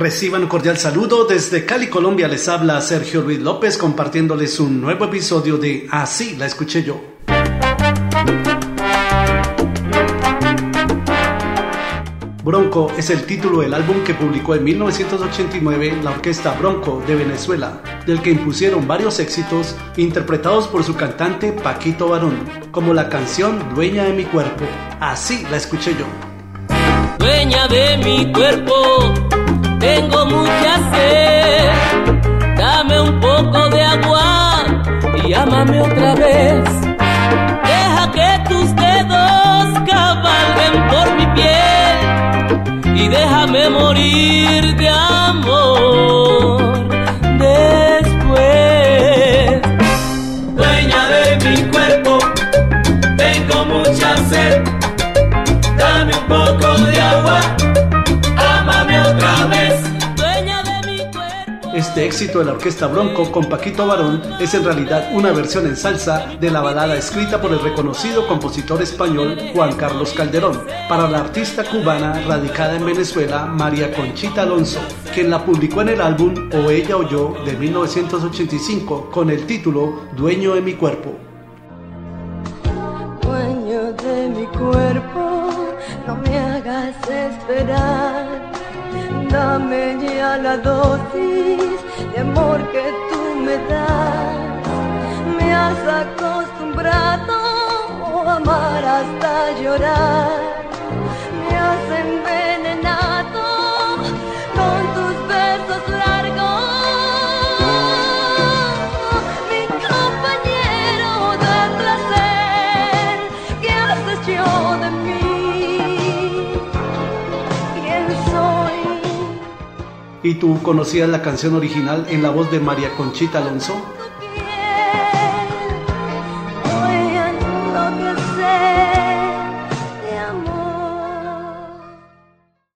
Reciban un cordial saludo desde Cali, Colombia. Les habla Sergio Luis López compartiéndoles un nuevo episodio de Así la escuché yo. Bronco es el título del álbum que publicó en 1989 la orquesta Bronco de Venezuela, del que impusieron varios éxitos interpretados por su cantante Paquito Barón, como la canción Dueña de mi cuerpo. Así la escuché yo. Dueña de mi cuerpo tengo mucha sed. Dame un poco de agua y ámame otra vez. Deja que tus dedos cabalguen por mi piel y déjame morir de amor después. Dueña de mi cuerpo, tengo mucha sed. Dame un poco éxito de la orquesta Bronco con Paquito Barón es en realidad una versión en salsa de la balada escrita por el reconocido compositor español Juan Carlos Calderón para la artista cubana radicada en Venezuela María Conchita Alonso, quien la publicó en el álbum O ella o yo de 1985 con el título Dueño de mi cuerpo. Dueño de mi cuerpo, no me hagas esperar Dame ya la dosis Me has acostumbrado a amar hasta llorar. ¿Y tú conocías la canción original en la voz de María Conchita Alonso?